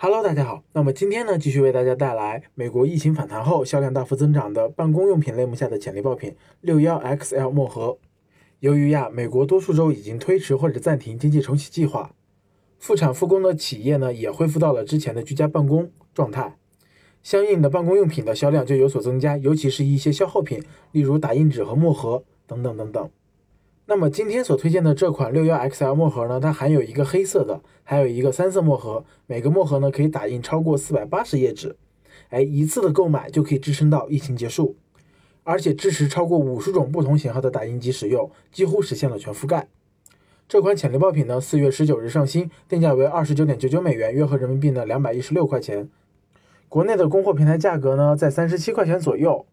Hello，大家好。那么今天呢，继续为大家带来美国疫情反弹后销量大幅增长的办公用品类目下的潜力爆品六幺 XL 墨盒。由于呀，美国多数州已经推迟或者暂停经济重启计划，复产复工的企业呢也恢复到了之前的居家办公状态，相应的办公用品的销量就有所增加，尤其是一些消耗品，例如打印纸和墨盒等等等等。那么今天所推荐的这款六幺 XL 墨盒呢，它含有一个黑色的，还有一个三色墨盒，每个墨盒呢可以打印超过四百八十页纸，哎，一次的购买就可以支撑到疫情结束，而且支持超过五十种不同型号的打印机使用，几乎实现了全覆盖。这款潜力爆品呢，四月十九日上新，定价为二十九点九九美元，约合人民币呢两百一十六块钱，国内的供货平台价格呢在三十七块钱左右。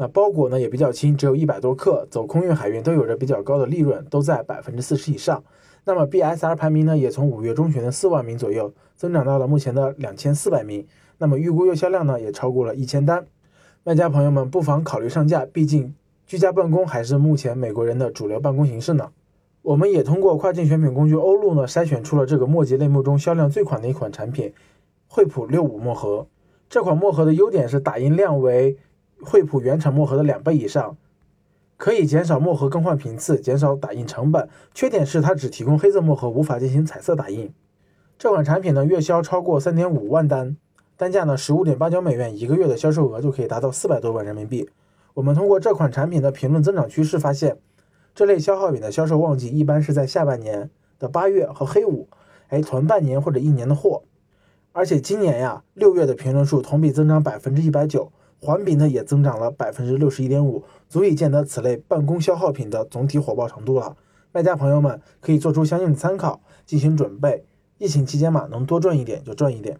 那包裹呢也比较轻，只有一百多克，走空运、海运都有着比较高的利润，都在百分之四十以上。那么 BSR 排名呢也从五月中旬的四万名左右增长到了目前的两千四百名。那么预估月销量呢也超过了一千单。卖家朋友们不妨考虑上架，毕竟居家办公还是目前美国人的主流办公形式呢。我们也通过跨境选品工具欧路呢筛选出了这个墨迹类目中销量最款的一款产品——惠普六五墨盒。这款墨盒的优点是打印量为。惠普原厂墨盒的两倍以上，可以减少墨盒更换频次，减少打印成本。缺点是它只提供黑色墨盒，无法进行彩色打印。这款产品呢，月销超过三点五万单，单价呢十五点八九美元，一个月的销售额就可以达到四百多万人民币。我们通过这款产品的评论增长趋势发现，这类消耗品的销售旺季一般是在下半年的八月和黑五，哎，囤半年或者一年的货。而且今年呀，六月的评论数同比增长百分之一百九。环比呢也增长了百分之六十一点五，足以见得此类办公消耗品的总体火爆程度了。卖家朋友们可以做出相应的参考，进行准备。疫情期间嘛，能多赚一点就赚一点。